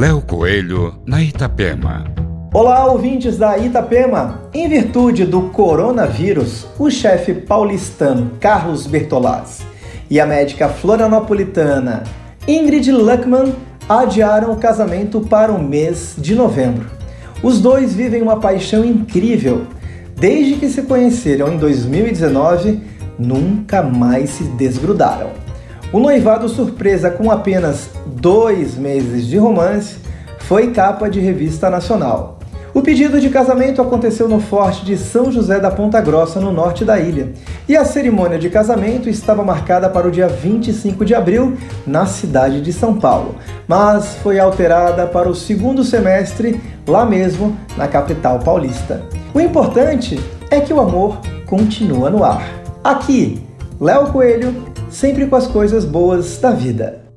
Léo Coelho, na Itapema. Olá, ouvintes da Itapema! Em virtude do coronavírus, o chefe paulistano Carlos Bertolazzi e a médica florianopolitana Ingrid Luckman adiaram o casamento para o mês de novembro. Os dois vivem uma paixão incrível. Desde que se conheceram em 2019, nunca mais se desgrudaram. O noivado surpresa com apenas dois meses de romance foi capa de revista nacional. O pedido de casamento aconteceu no Forte de São José da Ponta Grossa, no norte da ilha, e a cerimônia de casamento estava marcada para o dia 25 de abril, na cidade de São Paulo, mas foi alterada para o segundo semestre, lá mesmo, na capital paulista. O importante é que o amor continua no ar. Aqui, Léo Coelho sempre com as coisas boas da vida.